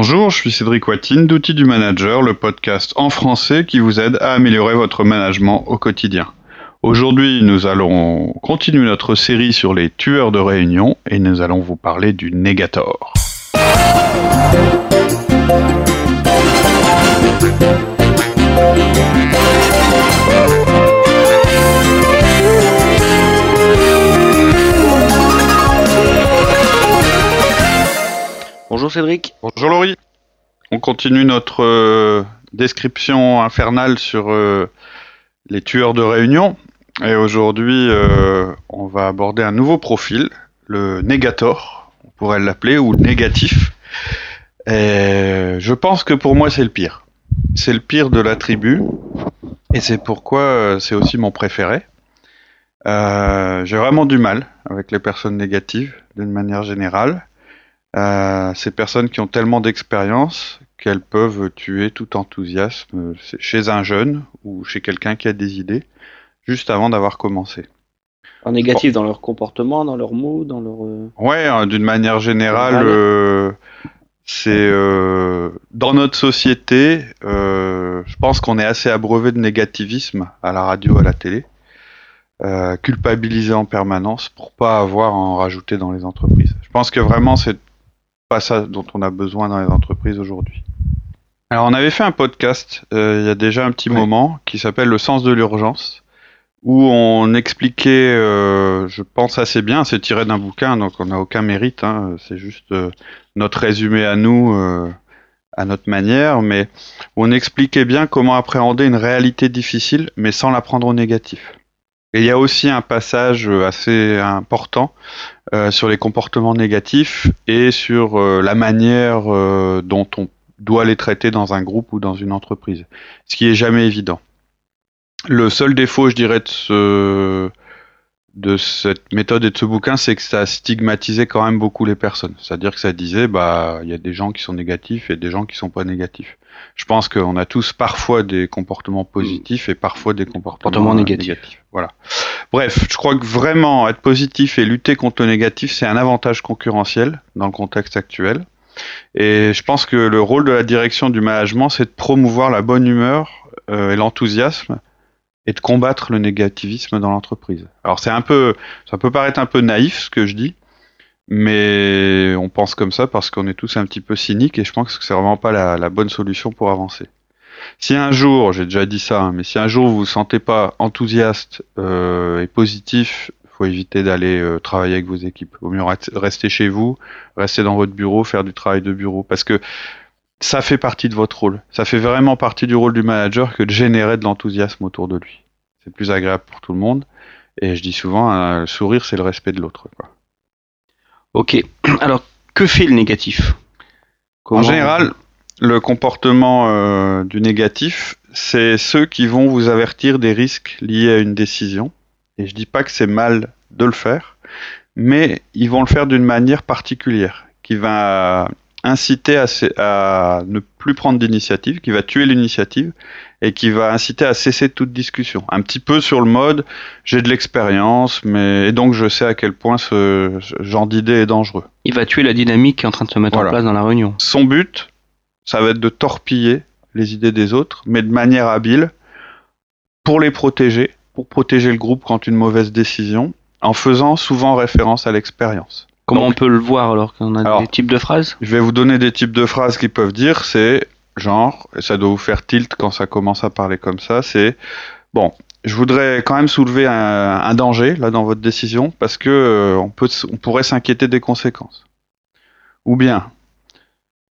Bonjour, je suis Cédric Watine d'Outils du Manager, le podcast en français qui vous aide à améliorer votre management au quotidien. Aujourd'hui, nous allons continuer notre série sur les tueurs de réunion et nous allons vous parler du Negator. Bonjour Cédric. Bonjour Laurie. On continue notre euh, description infernale sur euh, les tueurs de réunion. Et aujourd'hui, euh, on va aborder un nouveau profil, le négator, on pourrait l'appeler, ou négatif. Et je pense que pour moi, c'est le pire. C'est le pire de la tribu. Et c'est pourquoi c'est aussi mon préféré. J'ai vraiment du mal avec les personnes négatives, d'une manière générale. Euh, ces personnes qui ont tellement d'expérience qu'elles peuvent tuer tout enthousiasme chez un jeune ou chez quelqu'un qui a des idées, juste avant d'avoir commencé. En négatif dans leur comportement, dans leurs mots, dans leur... Euh, ouais, hein, d'une manière générale, euh, c'est dans notre société, je pense qu'on est assez abreuvé de négativisme à la radio, à la télé. culpabilisé en permanence pour pas avoir à en rajouter dans les entreprises. Je pense que vraiment c'est pas ça dont on a besoin dans les entreprises aujourd'hui. Alors on avait fait un podcast euh, il y a déjà un petit moment qui s'appelle Le sens de l'urgence où on expliquait, euh, je pense assez bien, c'est tiré d'un bouquin donc on n'a aucun mérite, hein, c'est juste euh, notre résumé à nous, à notre manière, mais on expliquait bien comment appréhender une réalité difficile mais sans la prendre au négatif. Et il y a aussi un passage assez important euh, sur les comportements négatifs et sur euh, la manière euh, dont on doit les traiter dans un groupe ou dans une entreprise, ce qui est jamais évident. Le seul défaut, je dirais, de, ce, de cette méthode et de ce bouquin, c'est que ça a stigmatisé quand même beaucoup les personnes. C'est-à-dire que ça disait, bah, il y a des gens qui sont négatifs et des gens qui sont pas négatifs. Je pense qu'on a tous parfois des comportements positifs et parfois des comportements négatifs. Voilà. Bref, je crois que vraiment être positif et lutter contre le négatif, c'est un avantage concurrentiel dans le contexte actuel. Et je pense que le rôle de la direction du management, c'est de promouvoir la bonne humeur euh, et l'enthousiasme et de combattre le négativisme dans l'entreprise. Alors c'est un peu, ça peut paraître un peu naïf ce que je dis, mais on pense comme ça parce qu'on est tous un petit peu cyniques et je pense que c'est vraiment pas la, bonne solution pour avancer. Si un jour, j'ai déjà dit ça, hein, mais si un jour vous vous sentez pas enthousiaste euh, et positif, faut éviter d'aller euh, travailler avec vos équipes. Au mieux rester chez vous, rester dans votre bureau, faire du travail de bureau, parce que ça fait partie de votre rôle. Ça fait vraiment partie du rôle du manager que de générer de l'enthousiasme autour de lui. C'est plus agréable pour tout le monde. Et je dis souvent, un sourire, c'est le respect de l'autre. Ok. Alors, que fait le négatif? En général, le comportement euh, du négatif, c'est ceux qui vont vous avertir des risques liés à une décision. Et je dis pas que c'est mal de le faire, mais ils vont le faire d'une manière particulière, qui va inciter à, à ne plus prendre d'initiative, qui va tuer l'initiative et qui va inciter à cesser toute discussion. Un petit peu sur le mode, j'ai de l'expérience, mais et donc je sais à quel point ce genre d'idée est dangereux. Il va tuer la dynamique qui est en train de se mettre en place dans la réunion. Son but, ça va être de torpiller les idées des autres, mais de manière habile, pour les protéger, pour protéger le groupe quand une mauvaise décision, en faisant souvent référence à l'expérience. Comment on peut le voir alors qu'on a des types de phrases Je vais vous donner des types de phrases qui peuvent dire, c'est genre, et ça doit vous faire tilt quand ça commence à parler comme ça, c'est bon, je voudrais quand même soulever un, danger là dans votre décision parce que euh, on peut, on pourrait s'inquiéter des conséquences. Ou bien,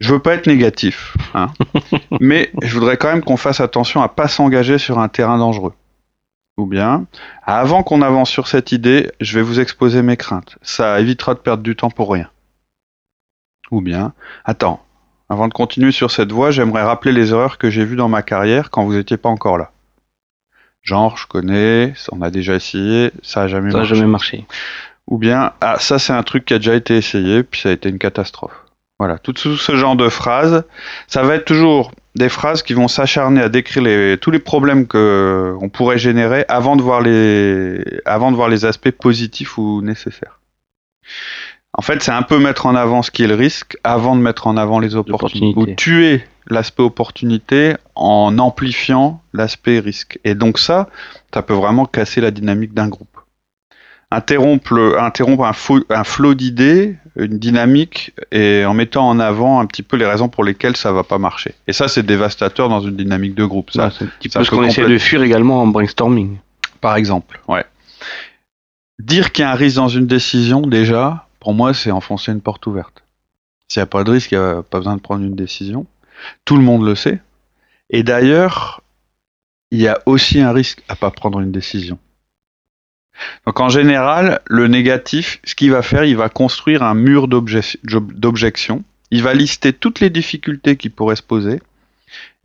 je veux pas être négatif, hein, mais je voudrais quand même qu'on fasse attention à pas s'engager sur un terrain dangereux. Ou bien, avant qu'on avance sur cette idée, je vais vous exposer mes craintes. Ça évitera de perdre du temps pour rien. Ou bien, attends, avant de continuer sur cette voie, j'aimerais rappeler les erreurs que j'ai vues dans ma carrière quand vous n'étiez pas encore là. Genre, je connais, on a déjà essayé, ça a jamais ça marché. Jamais marché. Ou bien, ah, ça c'est un truc qui a déjà été essayé, puis ça a été une catastrophe. Voilà, tout ce genre de phrases, ça va être toujours des phrases qui vont s'acharner à décrire les, tous les problèmes que on pourrait générer avant de voir les, avant de voir les aspects positifs ou nécessaires. En fait, c'est un peu mettre en avant ce qui est le risque avant de mettre en avant les opportunités. Ou tuer l'aspect opportunité en amplifiant l'aspect risque. Et donc ça, ça peut vraiment casser la dynamique d'un groupe. Interrompre, interrompre un, un flot d'idées, une dynamique, et en mettant en avant un petit peu les raisons pour lesquelles ça va pas marcher. Et ça, c'est dévastateur dans une dynamique de groupe. Ça, c'est un petit peu ce qu'on essaie de fuir également en brainstorming. Par exemple, ouais. Dire qu'il y a un risque dans une décision, déjà, pour moi, c'est enfoncer une porte ouverte. S'il n'y a pas de risque, il n'y a pas besoin de prendre une décision. Tout le monde le sait. Et d'ailleurs, il y a aussi un risque à pas prendre une décision. Donc en général, le négatif, ce qu'il va faire, il va construire un mur d'objection. Il va lister toutes les difficultés qui pourraient se poser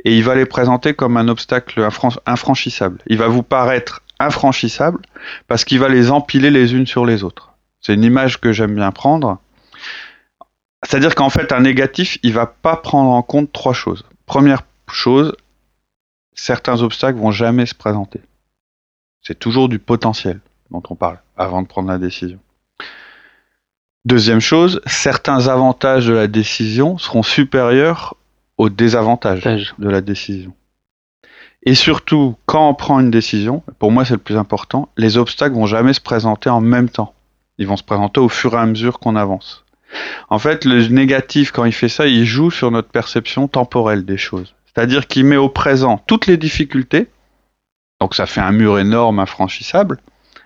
et il va les présenter comme un obstacle infranchissable. Il va vous paraître infranchissable parce qu'il va les empiler les unes sur les autres. C'est une image que j'aime bien prendre. C'est-à-dire qu'en fait, un négatif, il va pas prendre en compte trois choses. Première chose, certains obstacles vont jamais se présenter. C'est toujours du potentiel dont on parle avant de prendre la décision. Deuxième chose, certains avantages de la décision seront supérieurs aux désavantages de la décision. Et surtout, quand on prend une décision, pour moi c'est le plus important, les obstacles vont jamais se présenter en même temps. Ils vont se présenter au fur et à mesure qu'on avance. En fait, le négatif, quand il fait ça, il joue sur notre perception temporelle des choses. C'est-à-dire qu'il met au présent toutes les difficultés, donc ça fait un mur énorme, infranchissable,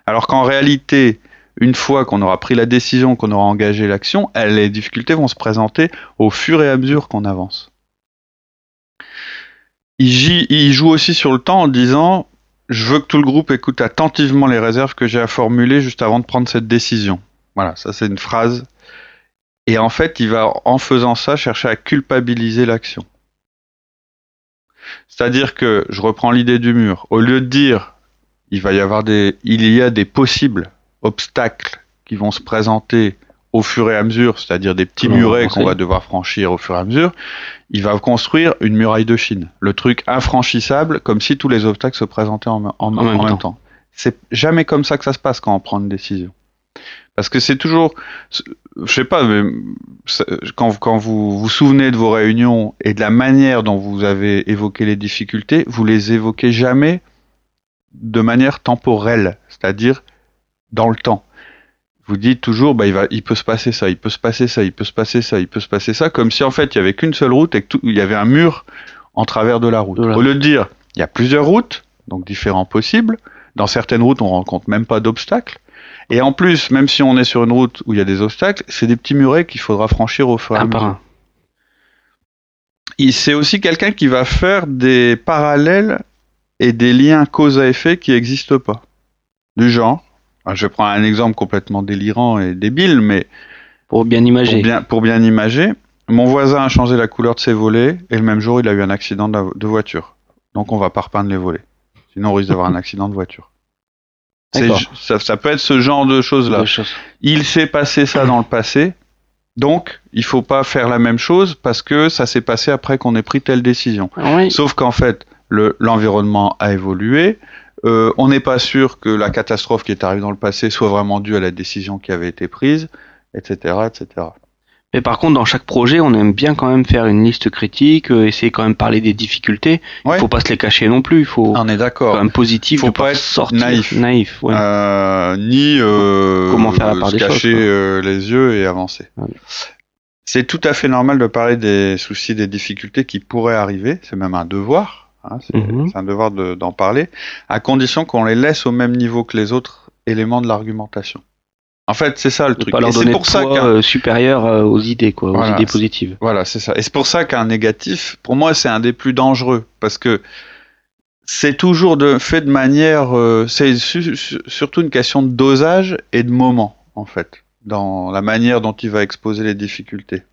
alors qu'en réalité, une fois qu'on aura pris la décision, qu'on aura engagé l'action, les difficultés vont se présenter au fur et à mesure qu'on avance. Il, joue aussi sur le temps en disant je veux que tout le groupe écoute attentivement les réserves que j'ai à formuler juste avant de prendre cette décision. Voilà, ça c'est une phrase. Et en fait, il va en faisant ça chercher à culpabiliser l'action. C'est-à-dire que je reprends l'idée du mur. Au lieu de dire il va y avoir des, il y a des possibles obstacles qui vont se présenter au fur et à mesure, c'est-à-dire des petits murets qu'on va devoir franchir au fur et à mesure, il va construire une muraille de Chine. Le truc infranchissable, comme si tous les obstacles se présentaient en, même, temps. C'est jamais comme ça que ça se passe quand on prend une décision. Parce que c'est toujours, je sais pas, mais quand, quand vous vous souvenez de vos réunions et de la manière dont vous avez évoqué les difficultés, vous les évoquez jamais de manière temporelle, c'est-à-dire dans le temps vous dites toujours, bah, il, va, il peut se passer ça, il peut se passer ça, il peut se passer ça, il peut se passer ça, comme si en fait il y avait qu'une seule route et qu'il y avait un mur en travers de la route. Au lieu de dire, il y a plusieurs routes, donc différents possibles. Dans certaines routes, on rencontre même pas d'obstacles. Et en plus, même si on est sur une route où il y a des obstacles, c'est des petits murets qu'il faudra franchir au fur et à mesure. C'est aussi quelqu'un qui va faire des parallèles et des liens cause à effet qui n'existent pas. Du genre, je prends un exemple complètement délirant et débile, mais pour bien imager. Pour bien, imager, mon voisin a changé la couleur de ses volets et le même jour il a eu un accident de, voiture. Donc on va pas repeindre les volets. Sinon on risque d'avoir un accident de voiture. Ça, ça, peut être ce genre de choses-là. Il s'est passé ça dans le passé, donc il faut pas faire la même chose parce que ça s'est passé après qu'on ait pris telle décision. Sauf qu'en fait, l'environnement a évolué, euh, on n'est pas sûr que la catastrophe qui est arrivée dans le passé soit vraiment due à la décision qui avait été prise, etc., etc. Mais par contre, dans chaque projet, on aime bien quand même faire une liste critique, euh, essayer quand même de parler des difficultés. Il ne faut pas se les cacher non plus. Il faut. On est d'accord. Quand même positif. Faut pas être sortir, naïf. Naïf. Ouais. Euh, ni comment faire la part des cacher les yeux et avancer. C'est tout à fait normal de parler des soucis, des difficultés qui pourraient arriver. C'est même un devoir. Hein, mhm. c'est un devoir d'en parler, à condition qu'on les laisse au même niveau que les autres éléments de l'argumentation. En fait, c'est ça le truc. Pas leur donner pour ça euh, supérieur euh, aux idées, quoi, aux idées positives. Voilà, c'est ça. Et c'est pour ça qu'un négatif, pour moi, c'est un des plus dangereux, parce que c'est toujours de, fait de manière, euh, c'est surtout une question de dosage et de moment, en fait, dans la manière dont il va exposer les difficultés.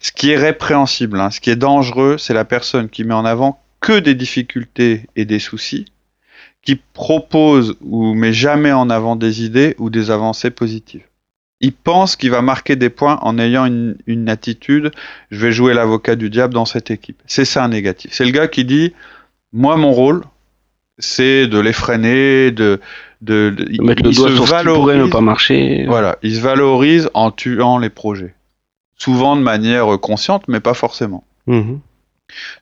Ce qui est répréhensible, hein, ce qui est dangereux, c'est la personne qui met en avant que des difficultés et des soucis, qui propose ou met jamais en avant des idées ou des avancées positives. Il pense qu'il va marquer des points en ayant une, attitude, je vais jouer l'avocat du diable dans cette équipe. C'est ça un négatif. C'est le gars qui dit, moi mon rôle, c'est de les freiner, de, de, de mettre le doigt sur ce qui pourrait ne pas marcher. Voilà, il se valorise en tuant les projets. Souvent de manière consciente, mais pas forcément. Mhm.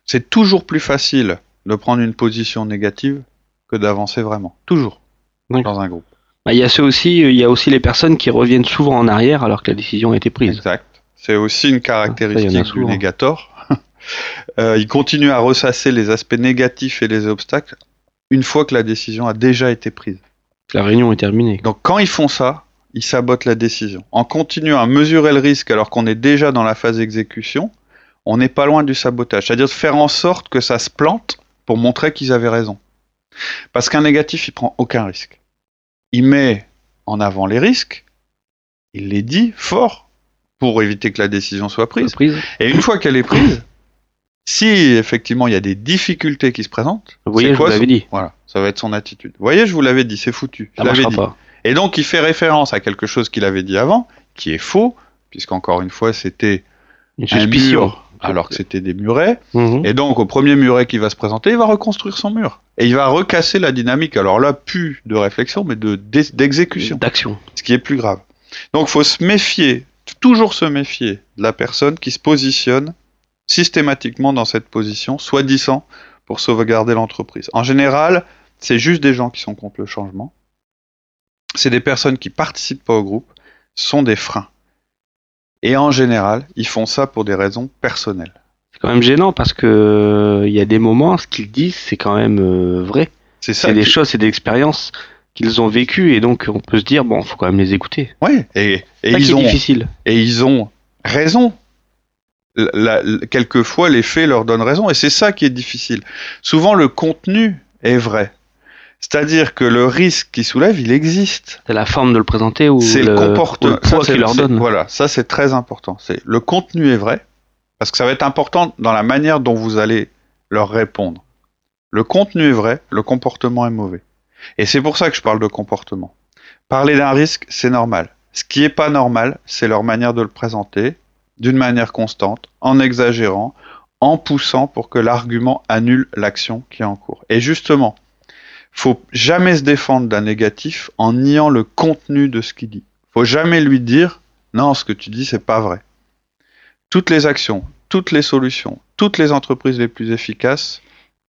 C'est toujours plus facile de prendre une position négative que d'avancer vraiment. Toujours. Dans un groupe. Bah, il y a ceux aussi, il y a aussi les personnes qui reviennent souvent en arrière alors que la décision a été prise. Exact. C'est aussi une caractéristique du négator. euh, il continue à ressasser les aspects négatifs et les obstacles une fois que la décision a déjà été prise. La réunion est terminée. Donc quand ils font ça, ils sabotent la décision. En continuant à mesurer le risque alors qu'on est déjà dans la phase d'exécution, on n'est pas loin du sabotage. C'est-à-dire de faire en sorte que ça se plante pour montrer qu'ils avaient raison. Parce qu'un négatif, il prend aucun risque. Il met en avant les risques, il les dit fort pour éviter que la décision soit prise. Et une fois qu'elle est prise, si effectivement il y a des difficultés qui se présentent, vous voyez, je vous dit. Voilà, ça va être son attitude. Vous voyez, je vous l'avais dit, c'est foutu. Ça je dit. Pas. Et donc il fait référence à quelque chose qu'il avait dit avant, qui est faux, puisqu'encore une fois c'était une suspicion. Alors que c'était des murets. Mhm. Et donc au premier muret qui va se présenter, il va reconstruire son mur. Et il va recasser la dynamique. Alors là, plus de réflexion, mais de d'exécution. D'action. Ce qui est plus grave. Donc faut se méfier, toujours se méfier de la personne qui se positionne systématiquement dans cette position, soi-disant pour sauvegarder l'entreprise. En général, c'est juste des gens qui sont contre le changement. C'est des personnes qui participent pas au groupe, sont des freins. Et en général, ils font ça pour des raisons personnelles. C'est quand même gênant parce que il euh, y a des moments, ce qu'ils disent, c'est quand même euh, vrai. C'est ça. C'est des choses, c'est des expériences qu'ils ont vécues et donc on peut se dire bon, faut quand même les écouter. Oui, et, et ils ont difficile. Et ils ont raison quelquefois les faits leur donnent raison et c'est ça qui est difficile. Souvent le contenu est vrai. C'est-à-dire que le risque qui soulève, il existe. C'est la forme de le présenter ou c'est le, comportement qu'il leur donne. Voilà, ça c'est très important. C'est le contenu est vrai parce que ça va être important dans la manière dont vous allez leur répondre. Le contenu est vrai, le comportement est mauvais. Et c'est pour ça que je parle de comportement. Parler d'un risque, c'est normal. Ce qui est pas normal, c'est leur manière de le présenter, d'une manière constante, en exagérant, en poussant pour que l'argument annule l'action qui est en cours. Et justement, faut jamais se défendre d'un négatif en niant le contenu de ce qu'il dit. Faut jamais lui dire non, ce que tu dis c'est pas vrai. Toutes les actions, toutes les solutions, toutes les entreprises les plus efficaces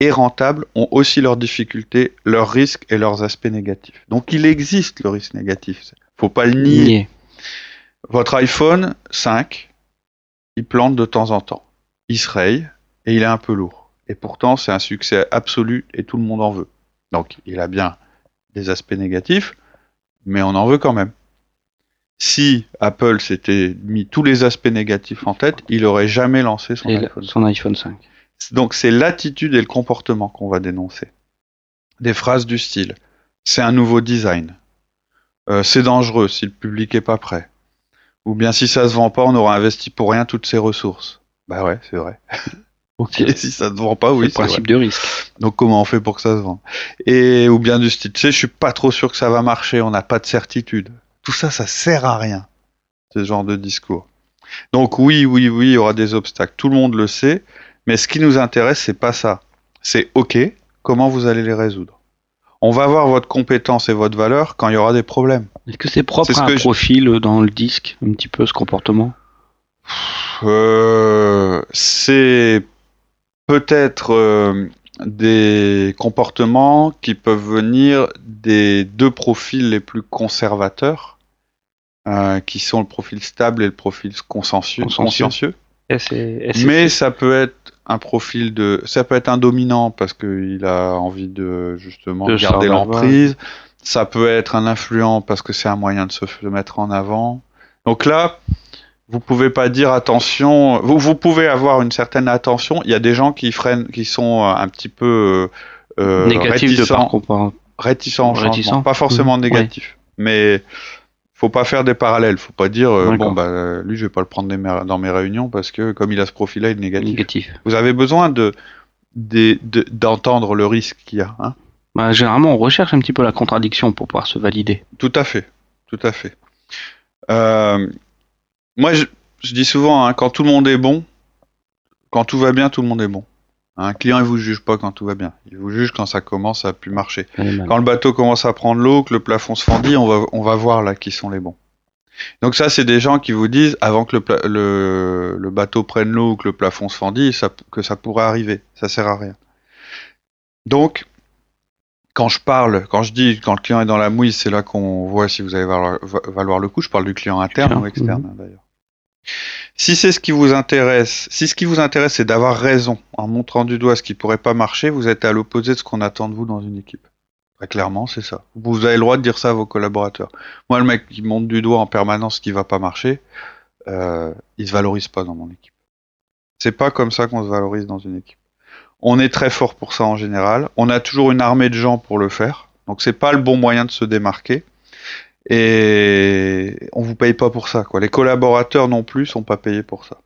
et rentables ont aussi leurs difficultés, leurs risques et leurs aspects négatifs. Donc il existe le risque négatif. Faut pas le nier. Votre iPhone 5, il plante de temps en temps. Il se raye et il est un peu lourd. Et pourtant, c'est un succès absolu et tout le monde en veut. Donc, il a bien des aspects négatifs, mais on en veut quand même. Si Apple s'était mis tous les aspects négatifs en tête, il aurait jamais lancé son, iPhone. son iPhone 5. Donc, c'est l'attitude et le comportement qu'on va dénoncer. Des phrases du style c'est un nouveau design. Euh, c'est dangereux si le public est pas prêt. Ou bien si ça se vend pas, on aura investi pour rien toutes ces ressources. Bah ouais, c'est vrai. ok, si ça se vend pas, oui. C'est le principe de risque. Donc comment on fait pour que ça se vende? Et ou bien du style, tu sais, je suis pas trop sûr que ça va marcher, on n'a pas de certitude. Tout ça, ça sert à rien. Ce genre de discours. Donc oui, oui, oui, il y aura des obstacles. Tout le monde le sait. Mais ce qui nous intéresse, c'est pas ça. C'est OK, comment vous allez les résoudre? On va voir votre compétence et votre valeur quand il y aura des problèmes. Est-ce que c'est propre à un profil dans le disque, un petit peu ce comportement? Euh, C'est peut-être euh, des comportements qui peuvent venir des deux profils les plus conservateurs, qui sont le profil stable et le profil consciencieux. consciencieux. Mais ça peut être un profil de, ça peut être un dominant parce qu'il a envie de justement garder l'emprise. Ça peut être un influent parce que c'est un moyen de se mettre en avant. Donc là, vous pouvez pas dire attention. Vous, vous pouvez avoir une certaine attention. Il y a des gens qui freinent, qui sont euh, un petit peu euh, réticents, de réticents, réticents, pas forcément négatifs, mais faut pas faire des parallèles. Faut pas dire euh, bon bah lui je vais pas le prendre dans mes réunions parce que comme il a ce profil-là il est négatif. Vous avez besoin de d'entendre le risque qu'il y a. Hein bah, généralement on recherche un petit peu la contradiction pour pouvoir se valider. Tout à fait, tout à fait. Euh, moi je, dis souvent hein, quand tout le monde est bon, quand tout va bien tout le monde est bon. Un client, il vous juge pas quand tout va bien. Il vous juge quand ça commence à plus marcher. Quand le bateau commence à prendre l'eau, que le plafond se fendit, on va, on va voir là qui sont les bons. Donc ça, c'est des gens qui vous disent, avant que le, le, bateau prenne l'eau ou que le plafond se fendit, ça, que ça pourrait arriver. Ça sert à rien. Donc, quand je parle, quand je dis quand le client est dans la mouille, c'est là qu'on voit si vous allez valoir, le coup. Je parle du client interne ou externe mhm. d'ailleurs. Si c'est ce qui vous intéresse, si ce qui vous intéresse c'est d'avoir raison en montrant du doigt ce qui pourrait pas marcher, vous êtes à l'opposé de ce qu'on attend de vous dans une équipe. Très clairement, c'est ça. Vous avez le droit de dire ça à vos collaborateurs. Moi, le mec qui monte du doigt en permanence ce qui va pas marcher, euh, il se valorise pas dans mon équipe. C'est pas comme ça qu'on se valorise dans une équipe. On est très fort pour ça en général. On a toujours une armée de gens pour le faire. Donc c'est pas le bon moyen de se démarquer. Et on vous paye pas pour ça, quoi. Les collaborateurs non plus sont pas payés pour ça.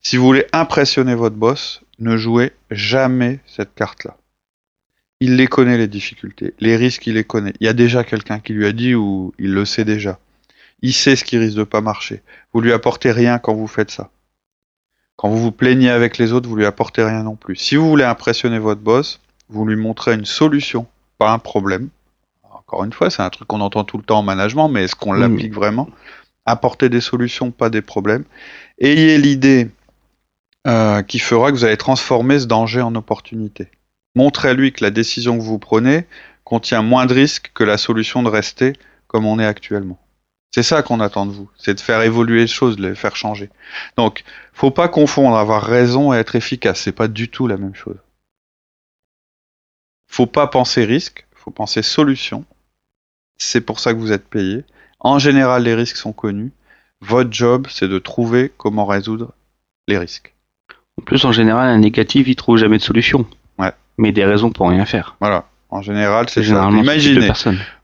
Si vous voulez impressionner votre boss, ne jouez jamais cette carte-là. Il les connaît les difficultés, les risques il les connaît. Il y a déjà quelqu'un qui lui a dit ou il le sait déjà. Il sait ce qui risque de pas marcher. Vous lui apportez rien quand vous faites ça. Quand vous vous plaignez avec les autres, vous lui apportez rien non plus. Si vous voulez impressionner votre boss, vous lui montrez une solution, pas un problème. Encore une fois, c'est un truc qu'on entend tout le temps en management, mais est-ce qu'on l'applique vraiment? Apporter des solutions, pas des problèmes. Ayez l'idée euh, qui fera que vous allez transformer ce danger en opportunité. Montrez-lui que la décision que vous prenez contient moins de risques que la solution de rester comme on est actuellement. C'est ça qu'on attend de vous, c'est de faire évoluer les choses, de les faire changer. Donc, faut pas confondre avoir raison et être efficace, c'est pas du tout la même chose. Faut pas penser risque, faut penser solution. C'est pour ça que vous êtes payé. En général, les risques sont connus. Votre job, c'est de trouver comment résoudre les risques. En plus, en général, un négatif, il trouve jamais de solution. Ouais. Mais des raisons pour rien faire. Voilà. En général, c'est ça. Imaginez,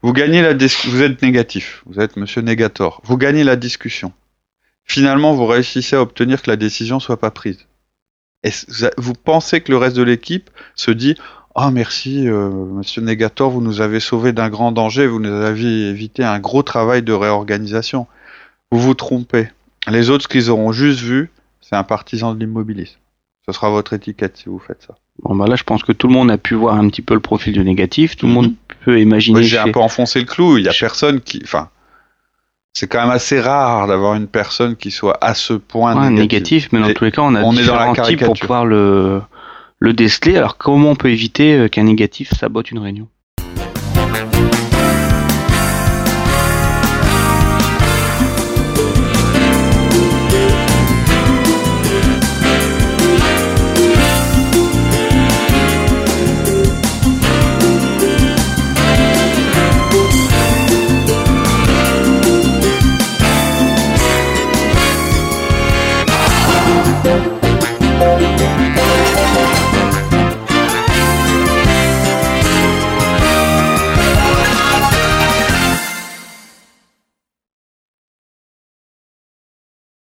vous gagnez la vous êtes négatif, vous êtes Monsieur Négator, vous gagnez la discussion. Finalement, vous réussissez à obtenir que la décision soit pas prise. Et vous pensez que le reste de l'équipe se dit Ah merci, euh, Monsieur Négator, vous nous avez sauvé d'un grand danger, vous nous avez évité un gros travail de réorganisation. Vous vous trompez. Les autres, ce qu'ils auront juste vu, c'est un partisan de l'immobilisme. Ce sera votre étiquette si vous faites ça. Bon, bah là, je pense que tout le monde a pu voir un petit peu le profil du négatif. Tout le monde mhm. peut imaginer. J'ai un peu enfoncé le clou. Il y a personne qui. Enfin, c'est quand même assez rare d'avoir une personne qui soit à ce point négatif. Mais dans tous les cas, on a on différents types pour pouvoir le, le déceler. Alors, comment on peut éviter euh, qu'un négatif sabote une réunion?